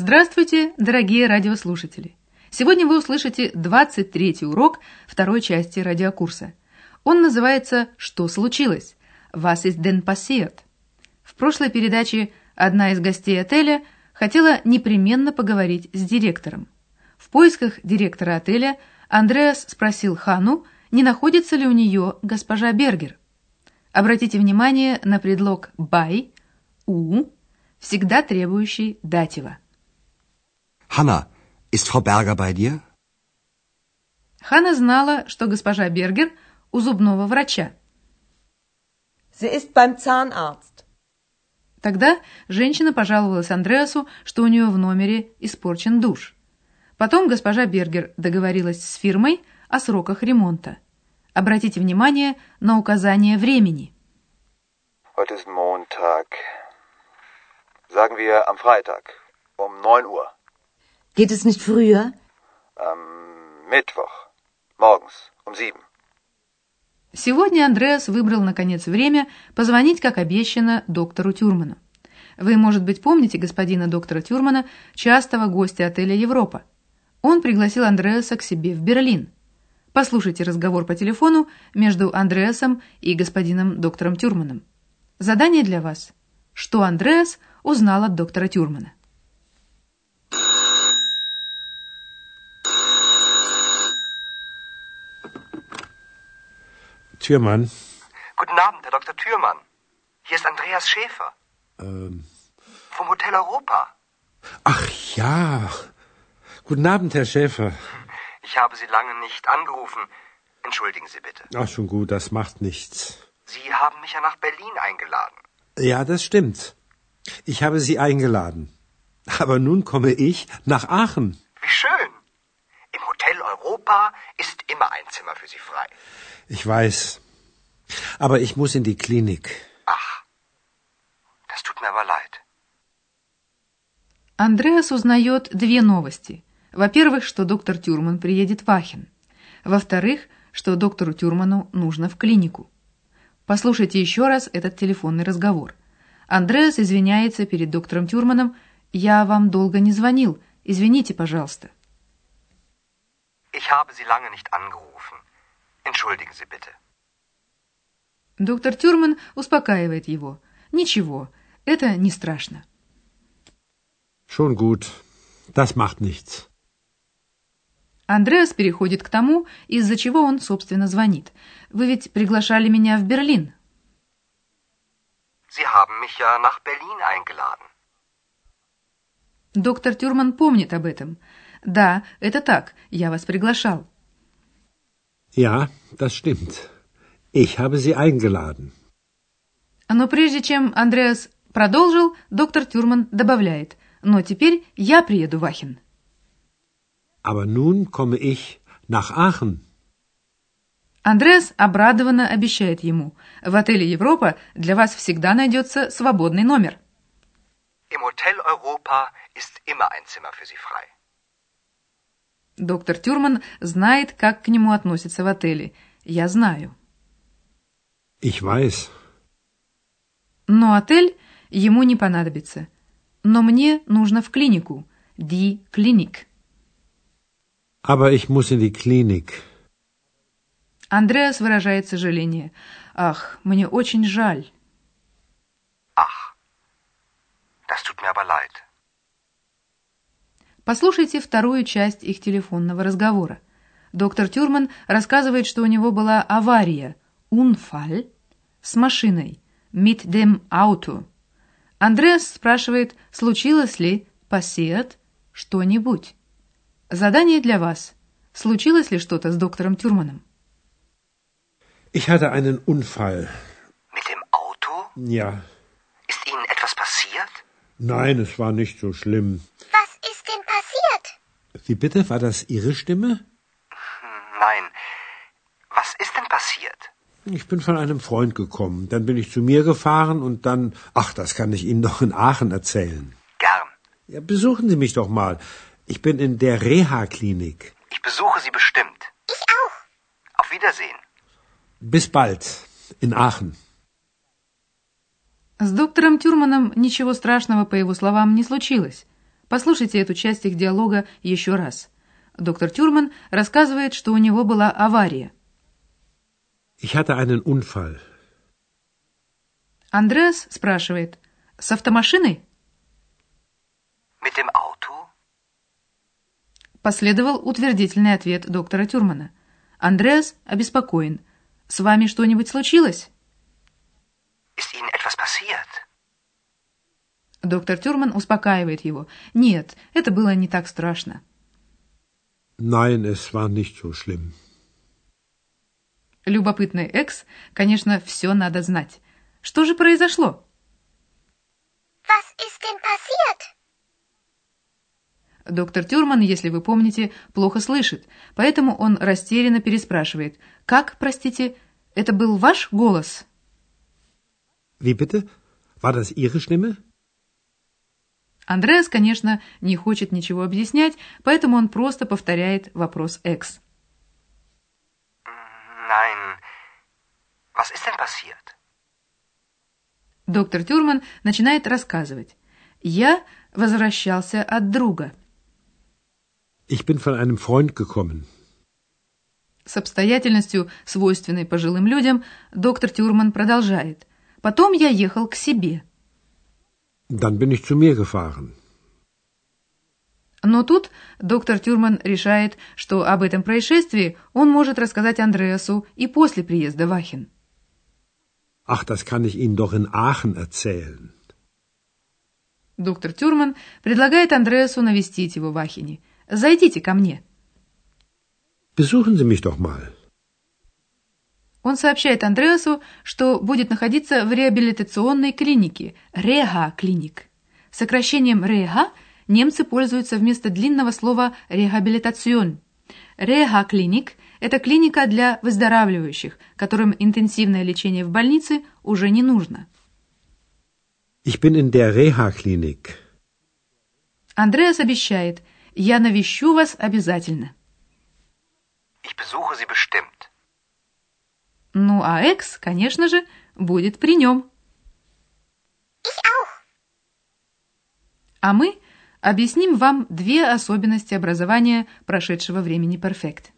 Здравствуйте, дорогие радиослушатели! Сегодня вы услышите 23-й урок второй части радиокурса. Он называется «Что случилось?» «Was ist denn passiert?» В прошлой передаче одна из гостей отеля хотела непременно поговорить с директором. В поисках директора отеля Андреас спросил Хану, не находится ли у нее госпожа Бергер. Обратите внимание на предлог «by», «у», всегда требующий датива. Hanna, ist Frau Berger bei dir? Хана знала, что госпожа Бергер у зубного врача. Sie ist beim Zahnarzt. Тогда женщина пожаловалась Андреасу, что у нее в номере испорчен душ. Потом госпожа Бергер договорилась с фирмой о сроках ремонта. Обратите внимание на указание времени. Heute ist Montag. Sagen wir am Freitag um 9 Uhr. Geht es nicht früher? Am Mittwoch. Morgens um 7. Сегодня Андреас выбрал, наконец, время позвонить, как обещано, доктору Тюрману. Вы, может быть, помните господина доктора Тюрмана, частого гостя отеля «Европа». Он пригласил Андреаса к себе в Берлин. Послушайте разговор по телефону между Андреасом и господином доктором Тюрманом. Задание для вас. Что Андреас узнал от доктора Тюрмана? Türmann. Guten Abend, Herr Dr. Thürmann. Hier ist Andreas Schäfer. Ähm. Vom Hotel Europa. Ach ja. Guten Abend, Herr Schäfer. Ich habe Sie lange nicht angerufen. Entschuldigen Sie bitte. Ach, schon gut, das macht nichts. Sie haben mich ja nach Berlin eingeladen. Ja, das stimmt. Ich habe Sie eingeladen. Aber nun komme ich nach Aachen. Wie schön. Im Hotel Europa ist immer ein Zimmer für Sie frei. Ich weiß. Aber ich muss in die Klinik. Ach, das tut mir aber leid. Андреас узнает две новости. Во-первых, что доктор Тюрман приедет в Ахен. Во-вторых, что доктору Тюрману нужно в клинику. Послушайте еще раз этот телефонный разговор. Андреас извиняется перед доктором Тюрманом. «Я вам долго не звонил. Извините, пожалуйста». Ich habe Sie lange nicht angerufen. Entschuldigen Sie bitte. Доктор Тюрман успокаивает его. «Ничего, это не страшно». Schon gut. Das macht nichts. Андреас переходит к тому, из-за чего он, собственно, звонит. «Вы ведь приглашали меня в Берлин». Sie haben mich ja nach Berlin eingeladen. Доктор Тюрман помнит об этом. «Да, это так, я вас приглашал». Ja, das stimmt. Ich habe Sie eingeladen. Но прежде чем Андреас продолжил, доктор Тюрман добавляет, «Но теперь я приеду в Ахен». Aber nun komme ich nach Aachen. Андреас обрадованно обещает ему, «В отеле «Европа» для вас всегда найдется свободный номер». Im Hotel Europa ist immer ein Zimmer für Sie frei. Доктор Тюрман знает, как к нему относятся в отеле. Я знаю. Ich weiß. Но отель ему не понадобится. Но мне нужно в клинику. Die Klinik. Aber ich muss in die Klinik. Андреас выражает сожаление. Ах, мне очень жаль. Ach, das tut mir aber leid. Послушайте вторую часть их телефонного разговора. Доктор Тюрман рассказывает, что у него была авария, Unfall, с машиной, mit dem Auto. Андреас спрашивает, случилось ли, passiert, что-нибудь. Задание для вас. Случилось ли что-то с доктором Тюрманом? Ich hatte einen Unfall. Mit dem Auto? Ja. Ist Ihnen etwas passiert? Nein, es war nicht so schlimm. Wie bitte? War das Ihre Stimme? Nein. Was ist denn passiert? Ich bin von einem Freund gekommen. Dann bin ich zu mir gefahren und dann. Ach, das kann ich Ihnen doch in Aachen erzählen. Gern. Ja, besuchen Sie mich doch mal. Ich bin in der Reha-Klinik. Ich besuche Sie bestimmt. Ich auch. Auf Wiedersehen. Bis bald. In Aachen. С доктором Тюрманом ничего страшного, по его словам, не случилось. Послушайте эту часть их диалога еще раз. Доктор Тюрман рассказывает, что у него была авария. Ich hatte einen Unfall. Андреас спрашивает, с автомашиной? Mit dem Auto? Последовал утвердительный ответ доктора Тюрмана. Андреас обеспокоен. С вами что-нибудь случилось? Ist Ihnen? Доктор Тюрман успокаивает его. Нет, это было не так страшно. Nein, es war nicht so schlimm. Любопытный экс, конечно, все надо знать. Что же произошло? Was ist denn passiert? Доктор Тюрман, если вы помните, плохо слышит, поэтому он растерянно переспрашивает. «Как, простите, это был ваш голос?» Wie bitte? War das Ihre Stimme? Андреас, конечно, не хочет ничего объяснять, поэтому он просто повторяет вопрос Экс. Nein. Was ist denn passiert? Доктор Тюрман начинает рассказывать. «Я возвращался от друга». Ich bin von einem Freund gekommen. С обстоятельностью, свойственной пожилым людям, доктор Тюрман продолжает. «Потом я ехал к себе». Dann bin ich zu mir gefahren. Но тут доктор Тюрман решает, что об этом происшествии он может рассказать Андреасу и после приезда в Ахен. Ach, das kann ich Ihnen doch in Aachen erzählen. Доктор Тюрман предлагает Андреасу навестить его в Ахене. «Зайдите ко мне». Besuchen Sie mich doch mal. Он сообщает Андреасу, что будет находиться в реабилитационной клинике «Реха-клиник». Сокращением «Реха» немцы пользуются вместо длинного слова «рехабилитацион». «Реха-клиник» – это клиника для выздоравливающих, которым интенсивное лечение в больнице уже не нужно. Ich bin in der Reha-Klinik. Андреас обещает «Я навещу вас обязательно». Ich besuche Sie bestimmt. Ну а Экс, конечно же, будет при нем. А мы объясним вам две особенности образования прошедшего времени перфект.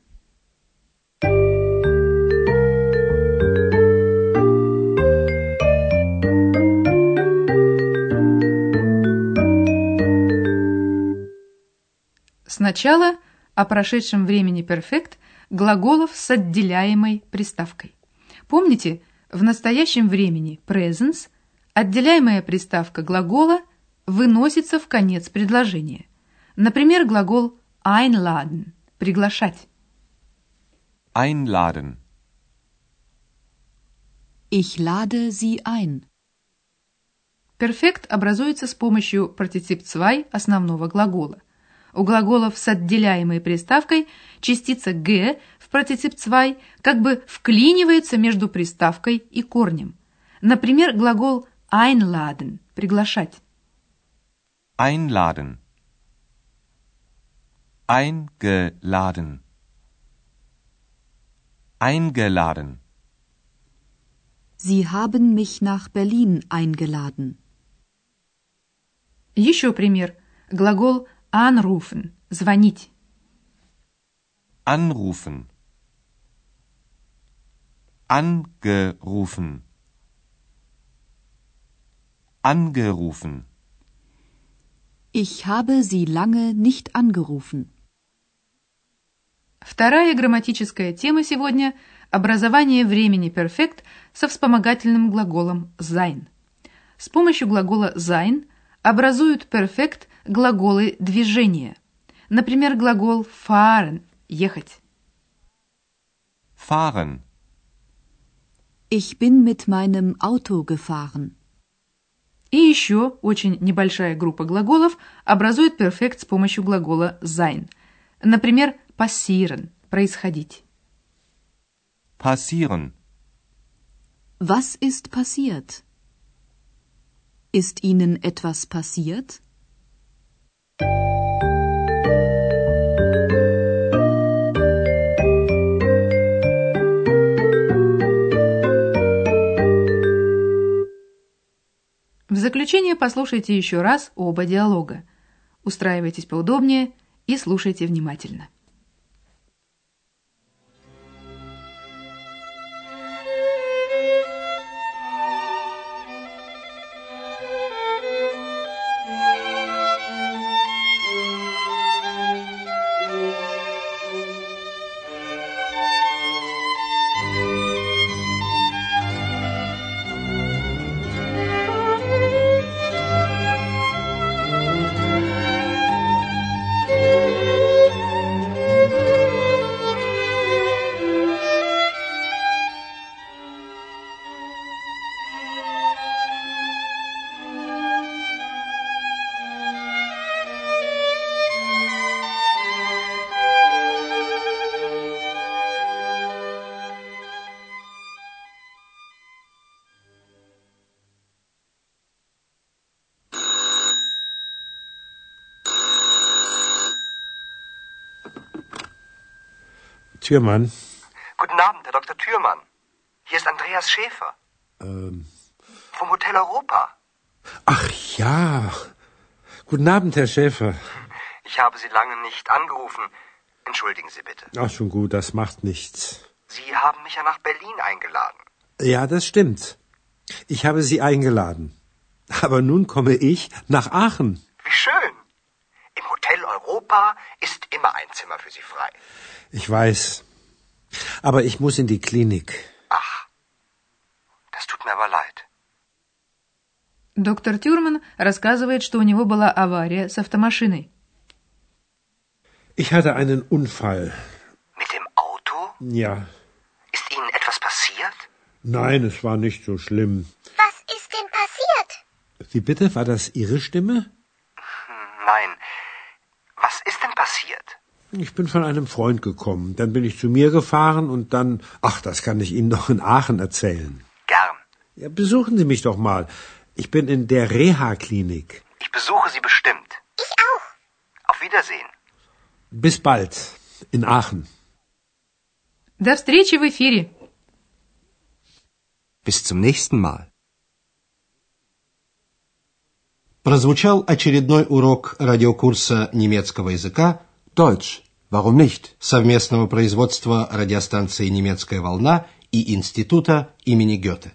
Сначала о прошедшем времени перфект глаголов с отделяемой приставкой. Помните, в настоящем времени presence отделяемая приставка глагола выносится в конец предложения. Например, глагол einladen – приглашать. Einladen. Ich lade Sie ein. Перфект образуется с помощью партицип zwei основного глагола. У глаголов с отделяемой приставкой частица «г» партицип zwei как бы вклинивается между приставкой и корнем. Например, глагол einladen – приглашать. Einladen. Eingeladen. Eingeladen. Sie haben mich nach Berlin eingeladen. Еще пример. Глагол anrufen – звонить. Anrufen. Angerufen. Angerufen. Ich habe Sie lange nicht angerufen. Вторая грамматическая тема сегодня – образование времени перфект со вспомогательным глаголом sein. С помощью глагола sein образуют перфект глаголы движения. Например, глагол fahren – ехать. Fahren. Ich bin mit meinem Auto gefahren. И еще очень небольшая группа глаголов образует перфект с помощью глагола sein. Например, passieren – происходить. Passieren. Was ist passiert? Ist Ihnen etwas passiert? Заключение послушайте еще раз оба диалога. Устраивайтесь поудобнее и слушайте внимательно. Türmann. Guten Abend, Herr Dr. Thürmann. Hier ist Andreas Schäfer. Ähm. Vom Hotel Europa. Ach ja. Guten Abend, Herr Schäfer. Ich habe Sie lange nicht angerufen. Entschuldigen Sie bitte. Ach, schon gut, das macht nichts. Sie haben mich ja nach Berlin eingeladen. Ja, das stimmt. Ich habe Sie eingeladen. Aber nun komme ich nach Aachen. Wie schön. Im Hotel Europa ist immer ein Zimmer für Sie frei. Ich weiß. Aber ich muss in die Klinik. Ach, das tut mir aber leid. Доктор Тюрман рассказывает, что у него была авария с автомашиной. Ich hatte einen Unfall. Mit dem Auto? Ja. Ist Ihnen etwas passiert? Nein, es war nicht so schlimm. Was ist denn passiert? Wie bitte? War das Ihre Stimme? Ich bin von einem Freund gekommen. Dann bin ich zu mir gefahren und dann. Ach, das kann ich Ihnen noch in Aachen erzählen. Gern. Ja, besuchen Sie mich doch mal. Ich bin in der Reha-Klinik. Ich besuche Sie bestimmt. Ich auch. Auf Wiedersehen. Bis bald. In Aachen. До встречи в эфире! Bis zum nächsten Mal. Прозвучал очередной урок радиокурса немецкого языка Deutsch. Warum nicht? совместного производства радиостанции «Немецкая волна» и Института имени Гёте.